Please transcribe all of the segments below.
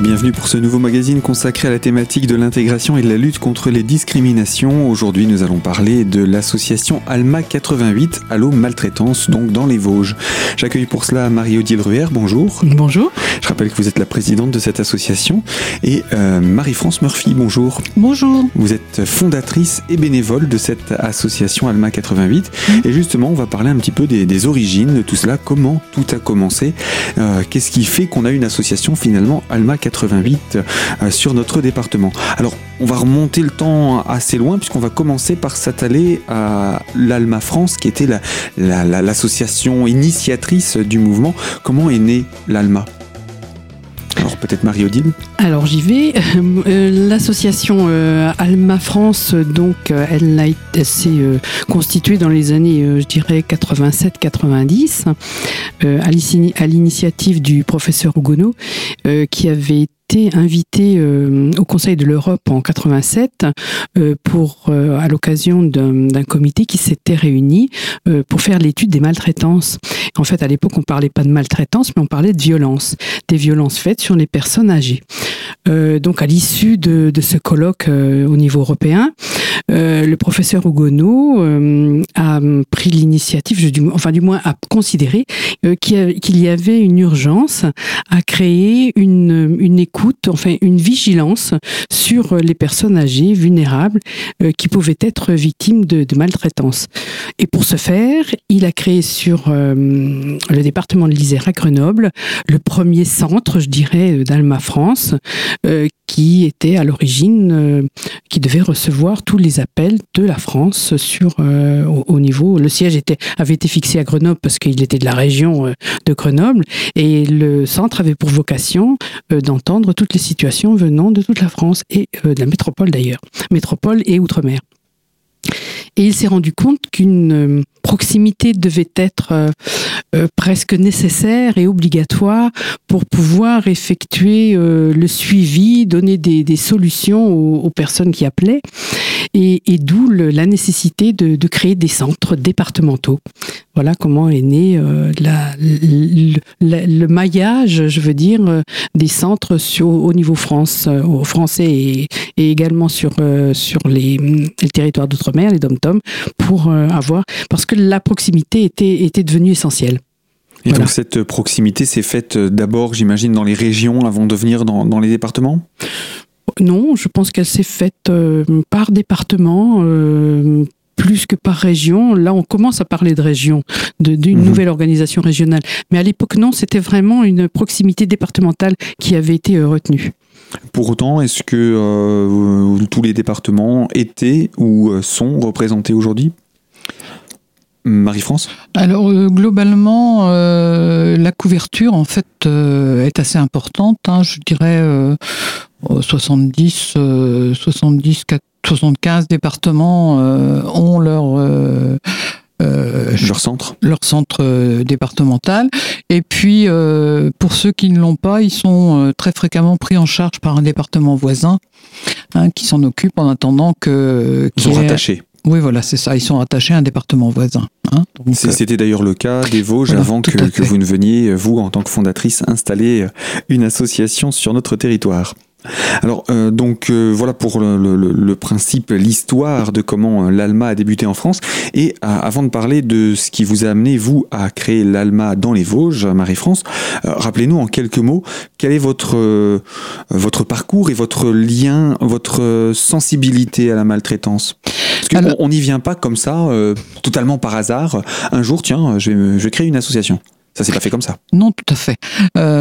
et bienvenue pour ce nouveau magazine consacré à la thématique de l'intégration et de la lutte contre les discriminations. Aujourd'hui, nous allons parler de l'association Alma 88, Allo Maltraitance, donc dans les Vosges. J'accueille pour cela Marie-Odile Ruher, bonjour. Bonjour. Je rappelle que vous êtes la présidente de cette association et euh, Marie-France Murphy, bonjour. Bonjour. Vous êtes fondatrice et bénévole de cette association Alma 88 et justement, on va parler un petit peu des, des origines de tout cela, comment tout a commencé, euh, qu'est-ce qui fait qu'on a une association finalement Alma 88 euh, sur notre département. Alors, on va remonter le temps assez loin puisqu'on va commencer par s'attaler à l'Alma France qui était l'association la, la, initiatrice du mouvement. Comment est née l'Alma? Peut-être Marie-Odile Alors j'y vais. Euh, l'association euh, Alma France, donc, euh, elle, s'est constituée dans les années, je dirais, 87-90, à l'initiative du professeur Ougono, qui avait été invité euh, au Conseil de l'Europe en 87 euh, pour, euh, à l'occasion d'un comité qui s'était réuni pour faire l'étude des maltraitances. En fait, à l'époque, on parlait pas de maltraitance, mais on parlait de violence, des violences faites sur les personnes âgées. donc, à l'issue de, ce colloque au niveau européen, le professeur Ougono a pris l'initiative, enfin du moins a considéré qu'il y avait une urgence à créer une, une écoute enfin une vigilance sur les personnes âgées, vulnérables, euh, qui pouvaient être victimes de, maltraitance. Et pour ce faire, il a créé sur euh, le département de l'Isère à Grenoble le premier centre, je dirais, d'Alma France, euh, qui était à l'origine, euh, qui devait recevoir tous les appels de la France sur euh, au, au, niveau. Le siège était, avait été fixé à Grenoble parce qu'il était de la région euh, de Grenoble et le centre avait pour vocation d'entendre toutes les situations venant de toute la France et euh, de la métropole d'ailleurs, métropole et outre-mer. Et il s'est rendu compte qu'une euh, proximité devait être euh, euh, presque nécessaire et obligatoire pour pouvoir effectuer le suivi, donner des, solutions aux, personnes qui appelaient. Et, d'où la nécessité de, créer des centres départementaux. Voilà comment est né euh, la, le, le, le, maillage, je veux dire, euh, des centres sur, au niveau France, au français et, et également sur, sur les, les territoires d'outre-mer, les dom-tom, pour avoir parce que la proximité était, était devenue essentielle. Et voilà. donc cette proximité s'est faite d'abord, j'imagine, dans les régions avant de venir dans, dans les départements? Non, je pense qu'elle s'est faite euh, par département. Euh, plus que par région. Là, on commence à parler de région, d'une mmh. nouvelle organisation régionale. Mais à l'époque, non, c'était vraiment une proximité départementale qui avait été euh, retenue. Pour autant, est-ce que euh, tous les départements étaient ou sont représentés aujourd'hui? Marie-France? Alors euh, globalement, euh, la couverture en fait euh, est assez importante. Hein, je dirais 70, 70, 75 départements ont leur euh, leur centre leur centre euh, départemental et puis euh, pour ceux qui ne l'ont pas ils sont euh, très fréquemment pris en charge par un département voisin hein, qui s'en occupe en attendant que ils sont rattachés oui, voilà, c'est ça. Ils sont attachés à un département voisin. Hein C'était d'ailleurs le cas des Vosges voilà, avant que, que, vous ne veniez, vous, en tant que fondatrice, installer une association sur notre territoire. Alors euh, donc euh, voilà pour le, le, le principe, l'histoire de comment euh, l'Alma a débuté en France. Et euh, avant de parler de ce qui vous a amené vous à créer l'Alma dans les Vosges, Marie-France, rappelez-nous en quelques mots quel est votre votre parcours et votre lien, votre sensibilité à la maltraitance? Parce qu'on n'y vient pas comme ça, totalement par hasard. Un jour, tiens, je vais, je vais créer une association. Ça s'est pas fait comme ça. Non, tout à fait. Euh,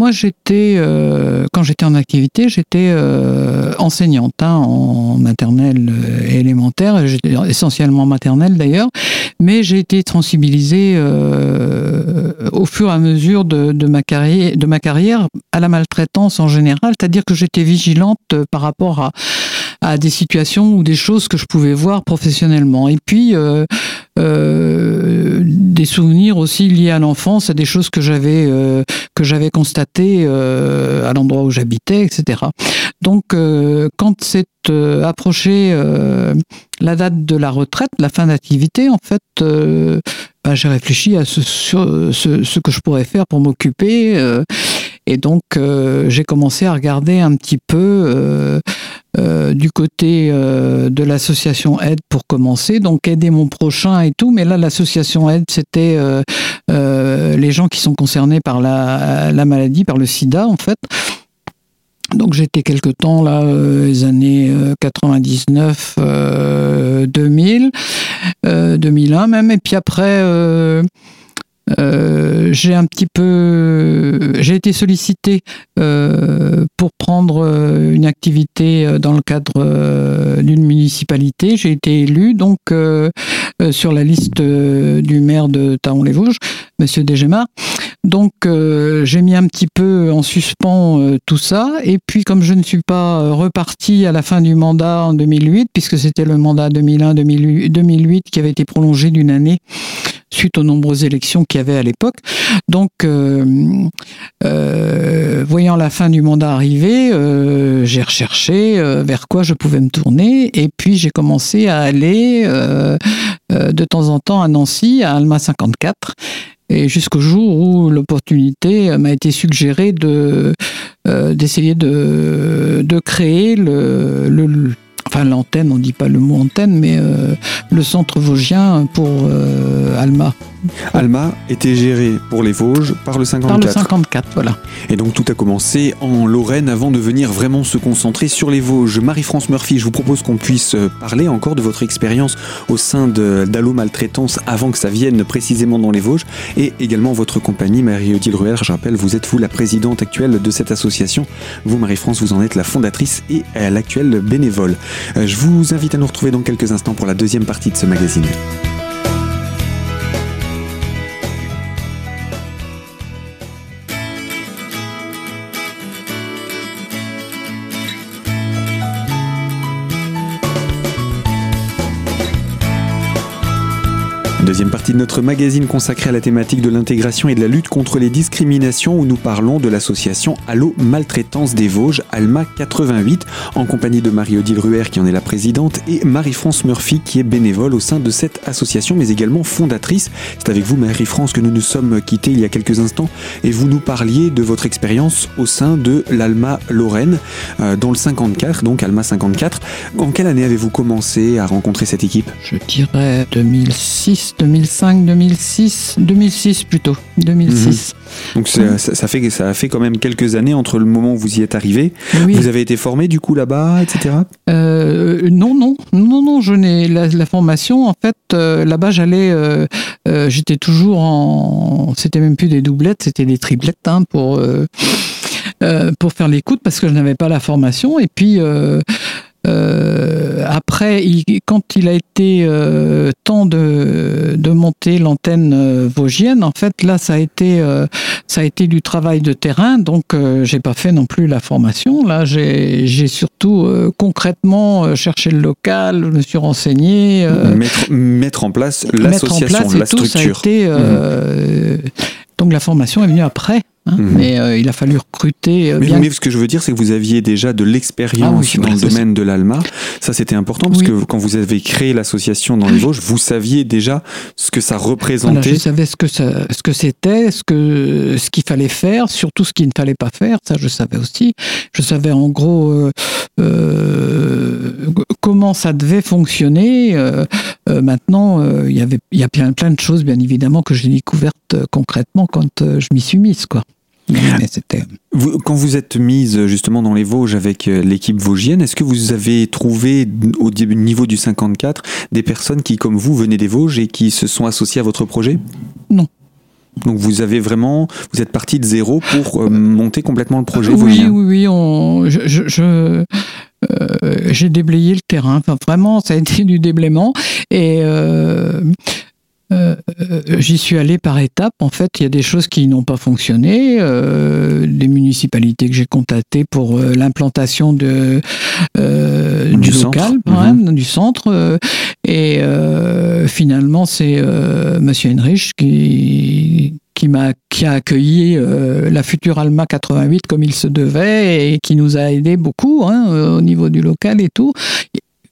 moi, j'étais euh, quand j'étais en activité, j'étais euh, enseignante hein, en maternelle et élémentaire, essentiellement maternelle d'ailleurs, mais j'ai été sensibilisée euh, au fur et à mesure de, de, ma carrière, de ma carrière à la maltraitance en général, c'est-à-dire que j'étais vigilante par rapport à à des situations ou des choses que je pouvais voir professionnellement. Et puis euh, des souvenirs aussi liés à l'enfance, à des choses que j'avais euh, que j'avais constatées euh, à l'endroit où j'habitais, etc. Donc euh, quand c'est euh, approché la date de la retraite, la fin d'activité, en fait, bah, j'ai réfléchi à ce, ce, ce, que je pourrais faire pour m'occuper Et donc, j'ai commencé à regarder un petit peu du côté de l'association Aide pour commencer, donc aider mon prochain et tout. Mais là, l'association Aide, c'était les gens qui sont concernés par la, la maladie, par le sida, en fait. Donc j'étais quelque temps là, euh, les années 99, 2000, 2001 même, et puis après euh, j'ai un petit peu, j'ai été sollicité euh, pour prendre euh, une activité dans le cadre d'une municipalité. J'ai été élu donc sur la liste du maire de Taon-les-Vosges, Monsieur Desgemar. Donc j'ai mis un petit peu en suspens tout ça. Et puis comme je ne suis pas reparti à la fin du mandat en 2008, puisque c'était le mandat 2001-2008 qui avait été prolongé d'une année suite aux nombreuses élections qu'il y avait à l'époque. Donc, euh, euh, voyant la fin du mandat arriver, euh, j'ai recherché vers quoi je pouvais me tourner et puis j'ai commencé à aller de temps en temps à Nancy, à Alma 54 et jusqu'au jour où l'opportunité m'a été suggérée de d'essayer de, de créer le, le enfin l'antenne, on dit pas le mot antenne, mais euh, le centre vosgien pour euh, Alma. Alma était géré pour les Vosges par le 54. Par le 54, voilà. Et donc tout a commencé en Lorraine avant de venir vraiment se concentrer sur les Vosges. Marie-France Murphy, je vous propose qu'on puisse euh, parler encore de votre expérience au sein d'Allo Maltraitance avant que ça vienne précisément dans les Vosges et également votre compagnie Marie-Odile Ruel. Je rappelle, vous êtes vous la présidente actuelle de cette association. Vous, Marie-France, vous en êtes la fondatrice et l'actuelle bénévole. Euh, je vous invite à nous retrouver dans quelques instants pour la deuxième partie de ce magazine. Deuxième partie de notre magazine consacré à la thématique de l'intégration et de la lutte contre les discriminations où nous parlons de l'association Allo Maltraitance des Vosges, Alma 88, en compagnie de Marie-Odile Ruher qui en est la présidente et Marie-France Murphy qui est bénévole au sein de cette association mais également fondatrice. C'est avec vous Marie-France que nous nous sommes quittés il y a quelques instants et vous nous parliez de votre expérience au sein de l'Alma Lorraine euh, dans le 54, donc Alma 54. En quelle année avez-vous commencé à rencontrer cette équipe? Je dirais 2006 2005, 2006, 2006 plutôt, 2006. Mhm. Donc ça, fait, ça a fait quand même quelques années entre le moment où vous y êtes arrivé. Vous avez été formé du coup là-bas, etc. Euh, non, non, non, non, je n'ai la, formation. En fait, euh, là-bas, j'allais, euh, j'étais toujours en, c'était même plus des doublettes, c'était des triplettes hein, pour pour faire l'écoute parce que je n'avais pas la formation. Et puis euh, après, quand il a été euh, temps de, de monter l'antenne euh, vosgienne, en fait, là, ça a été, ça a été du travail de terrain. Donc, j'ai pas fait non plus la formation. Là, j'ai surtout concrètement cherché le local, je me suis renseigné. Mettre, mettre, en place l'association, la structure. Ça a été, mmh. Donc, la formation est venue après. Hein, mhm. Mais euh, il a fallu recruter. Euh, mais, bien... mais, ce que je veux dire, c'est que vous aviez déjà de l'expérience ah dans le domaine de l'ALMA. Ça, c'était important parce que quand vous avez créé l'association dans les Vosges, vous saviez déjà ce que ça représentait. je savais ce que ça, ce que c'était, ce que ce qu'il fallait faire, surtout ce qu'il ne fallait pas faire. Ça, je savais aussi. Je savais en gros euh, comment ça devait fonctionner. maintenant, il y avait, il y a plein, plein de choses, bien évidemment, que j'ai découvertes concrètement quand je m'y suis mise, quoi quand vous êtes mise justement dans les Vosges avec euh, l'équipe vosgienne, est-ce que vous avez trouvé au niveau du 54 des personnes qui, comme vous, venaient des Vosges et qui se sont associées à votre projet? Non. Donc vous avez vraiment, vous êtes parti de zéro pour euh, monter complètement le projet oui, vosgien? Oui, oui, je, euh, j'ai déblayé le terrain. Enfin, vraiment, ça a été du déblaiement. Et euh, j'y suis allé par étapes. En fait, il y a des choses qui n'ont pas fonctionné. Euh, des municipalités que j'ai contactées pour euh, l'implantation de du, local, mhm. du centre. et finalement, c'est Monsieur Henrich qui qui m'a qui a accueilli la future Alma 88 comme il se devait et qui nous a aidé beaucoup hein, au niveau du local et tout.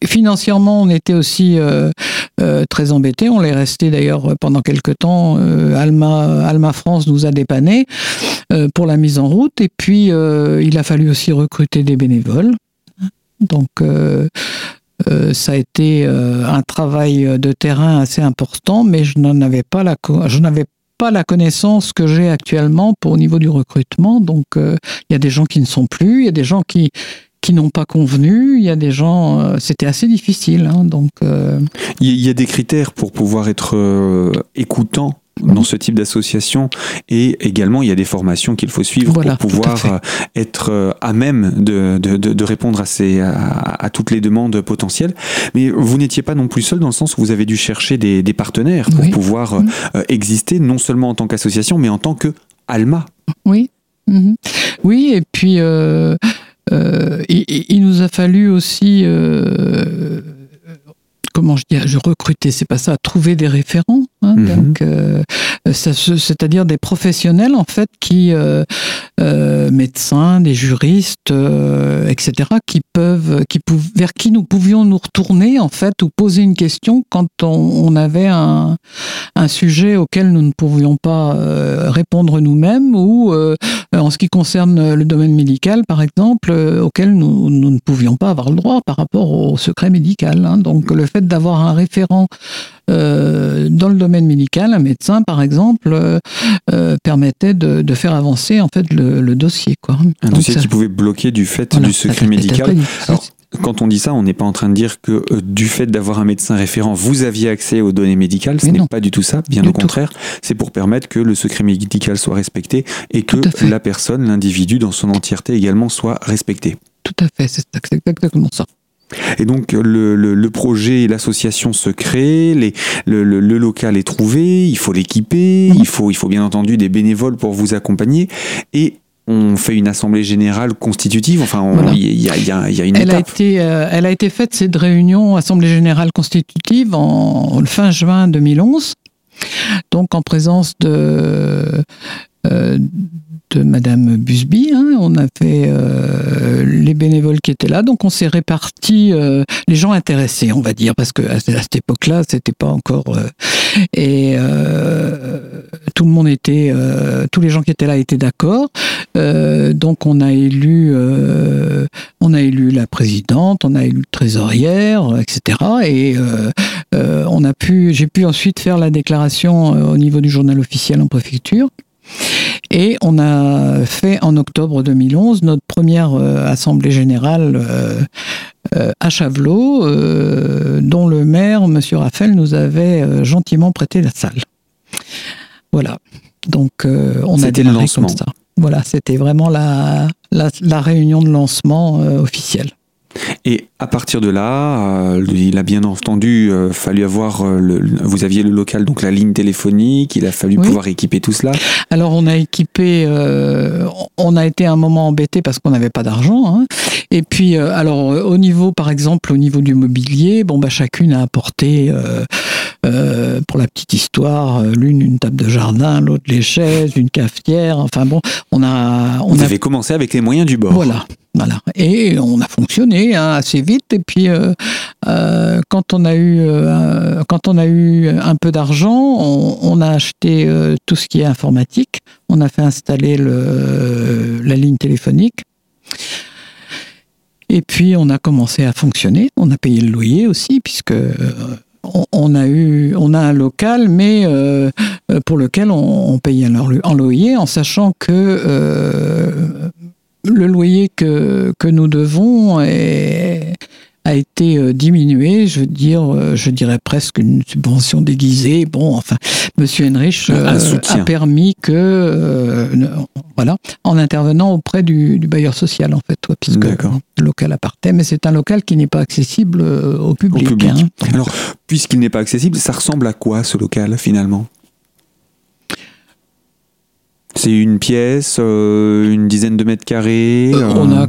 Financièrement, on était aussi très embêtés. On l'est resté d'ailleurs pendant quelques temps. Alma, Alma France nous a dépanné pour la mise en route. Et puis, il a fallu aussi recruter des bénévoles. Donc, ça a été un travail de terrain assez important, mais je n'en avais pas la, je n'avais pas la connaissance que j'ai actuellement pour au niveau du recrutement. Donc, il y a des gens qui ne sont plus, il y a des gens qui qui n'ont pas convenu. Il y a des gens, euh, c'était assez difficile. Hein, donc, euh. il y a des critères pour pouvoir être euh, écoutant dans ce type d'association et également il y a des formations qu'il faut suivre pour pouvoir être à même de, de, de, répondre à, ces, à, toutes les demandes potentielles. Mais vous n'étiez pas non plus seul dans le sens où vous avez dû chercher des, des partenaires pour pouvoir mm. exister non seulement en tant qu'association mais en tant que Alma. Oui. Mm-hmm. Oui, et puis euh, il, nous a fallu aussi euh, comment je dis, je recruter, c'est pas ça, trouver des référents, hein, mhm. donc euh, c'est-à-dire des professionnels en fait qui euh, médecins, des juristes, etc., qui peuvent, vers qui nous pouvions nous retourner en fait ou poser une question quand on, avait un, sujet auquel nous ne pouvions pas répondre nous-mêmes ou en ce qui concerne le domaine médical par exemple auquel nous, nous, ne pouvions pas avoir le droit par rapport au secret médical. Hein. Donc le fait d'avoir un référent euh, dans le domaine médical, un médecin par exemple, euh, euh, permettait de, faire avancer en fait le, dossier. Quoi. Un dossier qui pouvait bloquer du fait du secret médical. Alors, quand on dit ça, on n'est pas en train de dire que du fait d'avoir un médecin référent, vous aviez accès aux données médicales. Ce n'est pas du tout ça, bien au contraire. C'est pour permettre que le secret médical soit respecté et que la personne, l'individu dans son entièreté également soit respecté. Tout à fait, c'est exactement ça. Et donc le, le, projet, l'association se crée, les, le, le, local est trouvé, il faut l'équiper, il, faut, il faut bien entendu des bénévoles pour vous accompagner. Et on fait une assemblée générale constitutive. Enfin, il y, a, y, a, y, a, une elle étape. A été, euh, elle a été faite, cette réunion, assemblée générale constitutive, en, fin juin 2011. Donc en présence de, euh, Madame Busby. Hein. On avait euh, les bénévoles qui étaient là, donc on s'est réparti euh, les gens intéressés, on va dire, parce que à, cette époque-là, c'était pas encore euh, et tout le monde était, tous les gens qui étaient là étaient d'accord. donc on a élu, on a élu la présidente, on a élu trésorière, etc. Et on a pu, j'ai pu ensuite faire la déclaration au niveau du journal officiel en préfecture. Et on a fait en octobre 2011 notre première euh, assemblée générale euh, euh, à Chavelot, dont le maire, M. Raphaël, nous avait gentiment prêté la salle. Voilà. Donc on a démarré le comme ça. Voilà, c'était vraiment la, la, réunion de lancement officielle. Et à partir de là, euh, il a bien entendu euh, fallu avoir euh, le, vous aviez le local donc la ligne téléphonique, il a fallu pouvoir équiper tout cela. Alors on a équipé, on a été un moment embêté parce qu'on n'avait pas d'argent. Hein. Et puis alors au niveau par exemple au niveau du mobilier, bon bah chacune a apporté pour la petite histoire, l'une une table de jardin, l'autre les chaises, une cafetière. Enfin bon, on a on vous avez commencé avec les moyens du bord. Voilà, Et on a fonctionné hein, assez vite. Et puis, euh, euh, quand, on a eu, euh, quand on a eu un peu d'argent, on, a acheté tout ce qui est informatique. On a fait installer le, la ligne téléphonique. Et puis, on a commencé à fonctionner. On a payé le loyer aussi, puisque on, a eu, on a un local, mais pour lequel on, payait un loyer, en sachant que le loyer que, que nous devons a été euh, diminué, je veux dire, euh, je dirais presque une subvention déguisée. Bon, enfin, Monsieur Henrich euh, a permis que, voilà, en intervenant auprès du, bailleur social, en fait, puisque le local appartenait, mais c'est un local qui n'est pas accessible au public. Hein. Alors, puisqu'il n'est pas accessible, ça ressemble à quoi ce local finalement? C'est une pièce, euh, une dizaine de mètres carrés. Euh, on a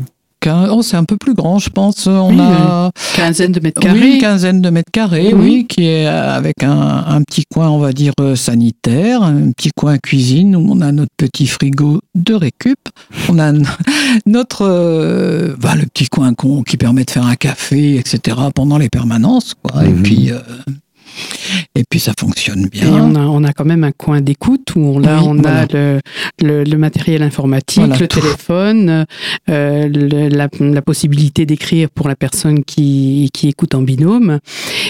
Oh, c'est un peu plus grand, je pense. On a quinzaine de mètres carrés. Oui, une quinzaine de mètres carrés, oui, qui est avec un, petit coin, on va dire euh, sanitaire, un petit coin cuisine où on a notre petit frigo de récup. On a notre bah, le petit coin qui permet de faire un café, etc. pendant les permanences, quoi. Et mhm. puis Et puis ça fonctionne bien. Et on a, on a quand même un coin d'écoute où on, là, on a le, le, matériel informatique, le téléphone, euh, la, la, possibilité d'écrire pour la personne qui, qui écoute en binôme.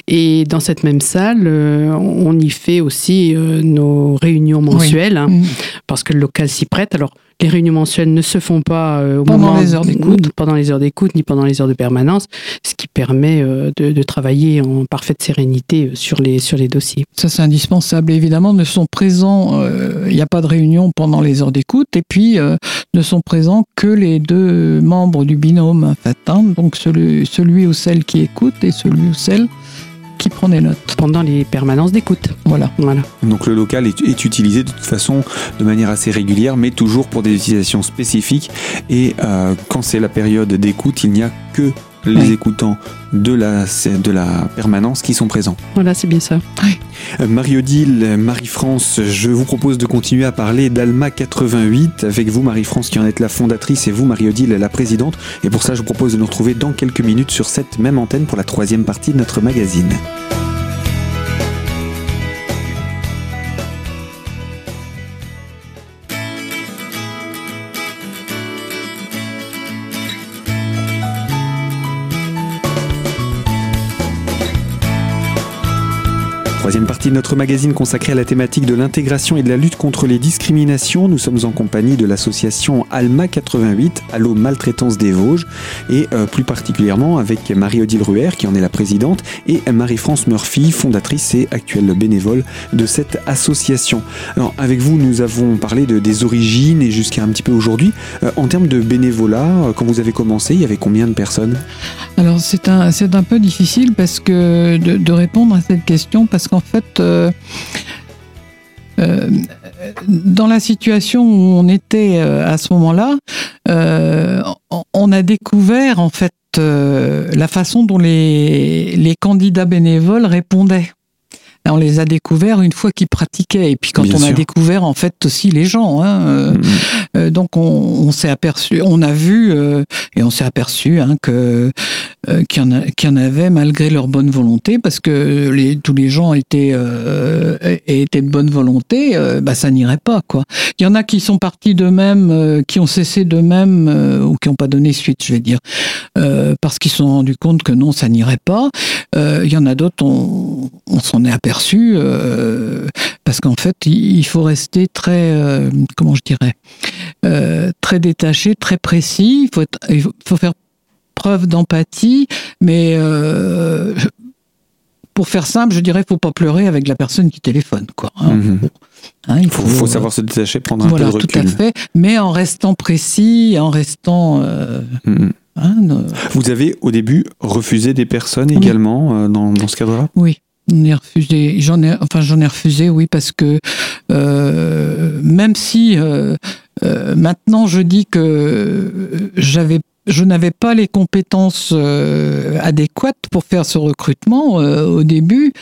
Et dans cette même salle, euh, on y fait aussi euh, nos réunions mensuelles, hein, mm. parce que le local s'y prête. Alors, les réunions mensuelles ne se font pas euh, pendant les heures d'écoute, pendant les heures d'écoute, ni pendant les heures de permanence, ce qui permet euh, de, travailler en parfaite sérénité euh, sur les sur les dossiers. Ça c'est indispensable. Évidemment, ne sont présents, il n'y a pas de réunion pendant les heures d'écoute, et puis ne sont présents que les deux membres du binôme, en fait, hein. donc celui, celui ou celle qui écoute et celui ou celle qui prend des notes. Pendant les permanences d'écoute. Voilà. voilà. Donc le local est, utilisé de toute façon de manière assez régulière, mais toujours pour des utilisations spécifiques. Et euh, quand c'est la période d'écoute, il n'y a que les écoutants de la, de la permanence qui sont présents. Voilà, c'est bien ça. Euh, Marie-Odile, Marie-France, je vous propose de continuer à parler d'Alma 88 avec vous, Marie-France, qui en êtes la fondatrice, et vous, Marie-Odile, la présidente. Et pour ça, je vous propose de nous retrouver dans quelques minutes sur cette même antenne pour la troisième partie de notre magazine. Partie notre magazine consacrée à la thématique de l'intégration et de la lutte contre les discriminations. Nous sommes en compagnie de l'association Alma 88, Allo Maltraitance des Vosges, et euh, plus particulièrement avec Marie-Odile Ruher, qui en est la présidente, et Marie-France Murphy, fondatrice et actuelle bénévole de cette association. Alors, avec vous, nous avons parlé de, des origines et jusqu'à un petit peu aujourd'hui. Euh, en termes de bénévolat, euh, quand vous avez commencé, il y avait combien de personnes? Alors, c'est un, un peu difficile parce que de répondre à cette question parce qu'en fait, euh, euh, dans la situation où on était euh, à ce moment-là, on a découvert en fait la façon dont les, les candidats bénévoles répondaient. On les a découverts une fois qu'ils pratiquaient. Et puis quand on a découvert en fait aussi les gens, hein, euh, euh, donc on, s'est aperçu, on a vu euh, et on s'est aperçu hein, que y, en avait malgré leur bonne volonté, parce que tous les gens étaient étaient de bonne volonté, bah ça n'irait pas quoi. Il y en a qui sont partis d'eux-mêmes, qui ont cessé d'eux-mêmes ou qui n'ont pas donné suite, je vais dire, parce qu'ils se sont rendus compte que non, ça n'irait pas. Il y en a d'autres, on, s'en est aperçu euh, parce qu'en fait, il faut rester très, euh, comment je dirais, euh, très détaché, très précis. Il faut, il faut faire preuve d'empathie, mais pour faire simple, je dirais, faut pas pleurer avec la personne qui téléphone, quoi. Hein. Mhm. Hein, il faut, savoir se détacher, prendre un peu de recul. tout à fait, mais en restant précis, en restant. Mhm. Hein, Vous avez au début refusé des personnes également dans, dans, ce cadre-là? Oui. J'en ai refusé. J'en ai, enfin, j'en ai refusé, oui, parce que euh, même si euh, euh, maintenant je dis que j'avais je n'avais pas les compétences euh, adéquates pour faire ce recrutement euh, au début.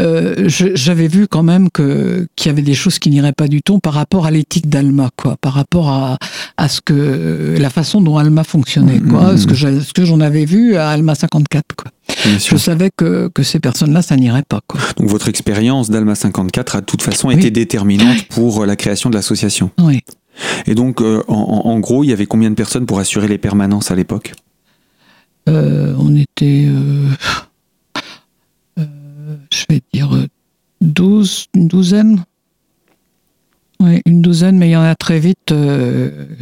Euh, j'avais vu quand même que qu'il y avait des choses qui n'iraient pas du tout par rapport à l'éthique d'Alma, quoi, par rapport à, à ce que la façon dont Alma fonctionnait, quoi, mmh, ce que ce que j'en avais vu à Alma 54, quoi. Je savais que, que ces personnes-là, ça n'irait pas. Quoi. Donc votre expérience d'Alma 54 a de toute façon été déterminante pour la création de l'association. Oui. Et donc, euh, en, gros, il y avait combien de personnes pour assurer les permanences à l'époque? Euh, On était, euh, je vais dire, 12, une douzaine. Oui, une douzaine, mais il y en a très vite.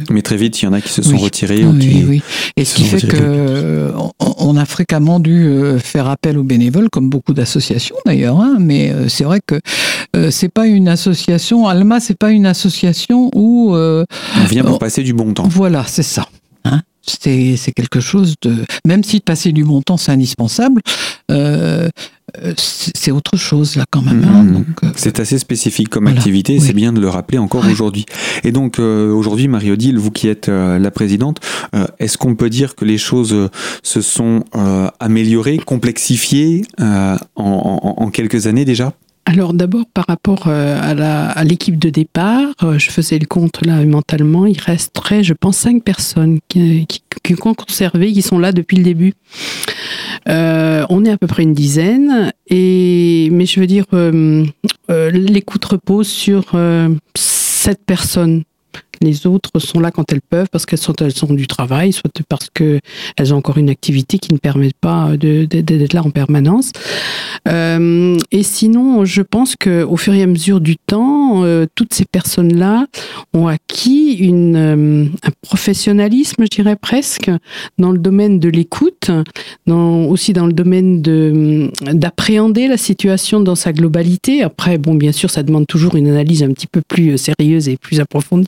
Mais très vite, il y en a qui se sont retirés. Oui, oui. Et ce qui fait que on, a fréquemment dû faire appel aux bénévoles, comme beaucoup d'associations d'ailleurs. Hein, mais c'est vrai que euh, c'est pas une association. Alma, c'est pas une association où euh, on vient pour passer du bon temps. Voilà, c'est ça. Hein. c'est quelque chose de même si passer du bon temps c'est indispensable. Euh, c'est autre chose là quand même. Hein. Mmh. c'est assez spécifique comme activité, c'est bien de le rappeler encore aujourd'hui. Et donc aujourd'hui, Marie-Odile, vous qui êtes la présidente, est-ce qu'on peut dire que les choses se sont améliorées, complexifiées en quelques années déjà? Alors d'abord par rapport euh, à l'équipe de départ, euh, je faisais le compte là mentalement, il resterait je pense cinq personnes qui, qui, ont conservé, qui sont là depuis le début. Euh, on est à peu près une dizaine, et mais je veux dire l'écoute repose sur sept personnes les autres sont là quand elles peuvent parce qu'elles sont, elles sont du travail, soit parce qu'elles ont encore une activité qui ne permet pas d'être là en permanence. Euh, et sinon, je pense qu'au fur et à mesure du temps, euh, toutes ces personnes-là ont acquis euh, un professionnalisme, je dirais presque, dans le domaine de l'écoute, aussi dans le domaine d'appréhender la situation dans sa globalité. Après, bon, bien sûr, ça demande toujours une analyse un petit peu plus sérieuse et plus approfondie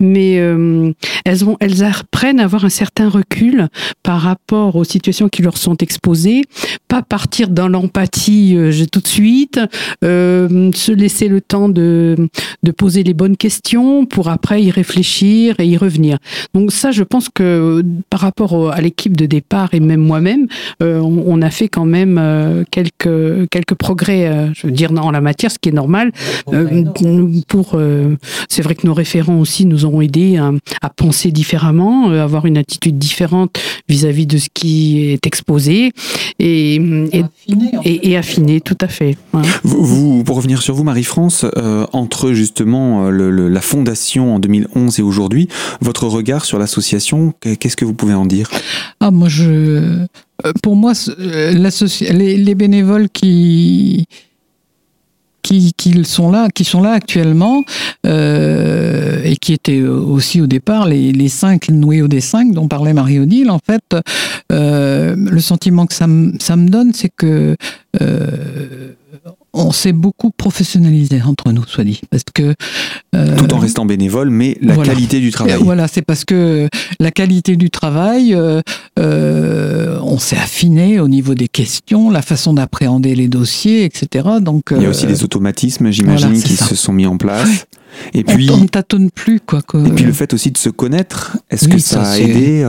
mais euh, elles, ont, elles apprennent à avoir un certain recul par rapport aux situations qui leur sont exposées, pas partir dans l'empathie euh, tout de suite, euh, se laisser le temps de, de poser les bonnes questions pour après y réfléchir et y revenir. Donc ça, je pense que par rapport à l'équipe de départ et même moi-même, on, on, a fait quand même quelques, quelques progrès, je veux dire, en la matière, ce qui est normal. pour, c'est vrai que nos référents aussi nous ont aidé à, penser différemment, à euh, avoir une attitude différente vis-à-vis de ce qui est exposé et, et, affiner, tout à fait. Vous, pour revenir sur vous, Marie-France, euh, entre justement euh, la fondation en 2011 et aujourd'hui, votre regard sur l'association, qu'est-ce que vous pouvez en dire? Ah, moi, je, pour moi, les, les bénévoles qui qui, qui, sont là, qui sont là actuellement euh, et qui étaient aussi au départ les, les cinq noués des cinq dont parlait Marie-Odile. En fait, euh, le sentiment que ça, ça me donne, c'est que euh, on s'est beaucoup professionnalisé entre nous, soit dit, parce que euh, tout en restant bénévole, mais la qualité du travail. voilà, c'est parce que la qualité du travail, euh, euh, on s'est affiné au niveau des questions, la façon d'appréhender les dossiers, etc. Donc il y a aussi des automatismes, j'imagine, qui se sont mis en place. Et puis on ne tâtonne plus quoi. Et puis le fait aussi de se connaître, est-ce que ça, a aidé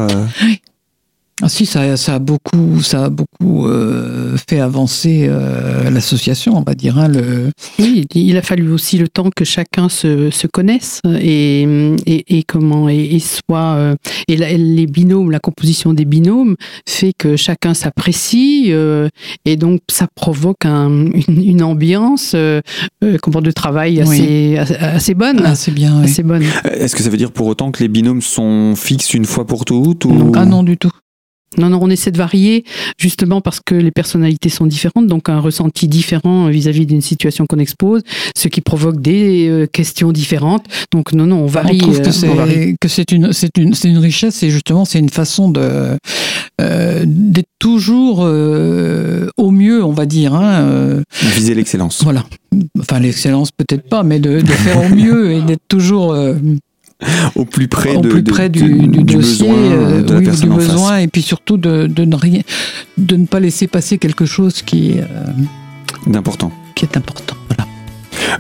ah si, ça, ça, a beaucoup, ça a beaucoup euh, fait avancer euh, l'association, on va dire. Hein, le... Oui, il a fallu aussi le temps que chacun se, se connaisse et, et, et comment et, soit euh, et les binômes, la composition des binômes fait que chacun s'apprécie euh, et donc ça provoque un, une, une, ambiance euh, comment de travail assez, assez bonne, assez bien, assez bonne. Est-ce que ça veut dire pour autant que les binômes sont fixes une fois pour toutes ou... Ah non du tout. Non, non, on essaie de varier justement parce que les personnalités sont différentes, donc un ressenti différent vis-à-vis d'une situation qu'on expose, ce qui provoque des euh, questions différentes. Donc non, non, on varie. On trouve que euh, c'est une c'est une c'est une richesse et justement c'est une façon de euh, d'être toujours au mieux, on va dire. Hein, Viser l'excellence. Voilà. Enfin l'excellence peut-être pas, mais de, de faire au mieux et d'être toujours au plus près, au de, plus près du, dossier, besoin, euh, de la personne du besoin, et puis surtout de, de, ne rien, de ne pas laisser passer quelque chose qui est euh, d'important. Qui est important. Voilà.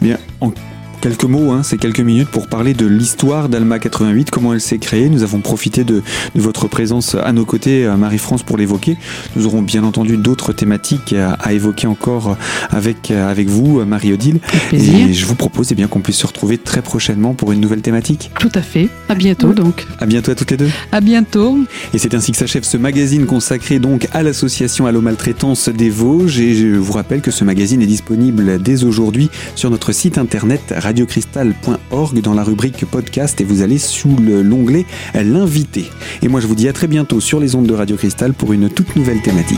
Bien, en quelques mots, hein, c'est quelques minutes pour parler de l'histoire d'Alma 88, comment elle s'est créée. Nous avons profité de, votre présence à nos côtés, euh, Marie-France, pour l'évoquer. Nous aurons bien entendu d'autres thématiques à, évoquer encore avec, euh, avec vous, Marie-Odile. Et je vous propose eh bien qu'on puisse se retrouver très prochainement pour une nouvelle thématique. Tout à fait. À bientôt donc. À bientôt à toutes les deux. À bientôt. Et c'est ainsi que s'achève ce magazine consacré donc à l'association Allo Maltraitance des Vosges. Et je vous rappelle que ce magazine est disponible dès aujourd'hui sur notre site internet radiocristal.org dans la rubrique podcast et vous allez sous l'onglet l'invité. Et moi je vous dis à très bientôt sur les ondes de Radio Cristal pour une toute nouvelle thématique.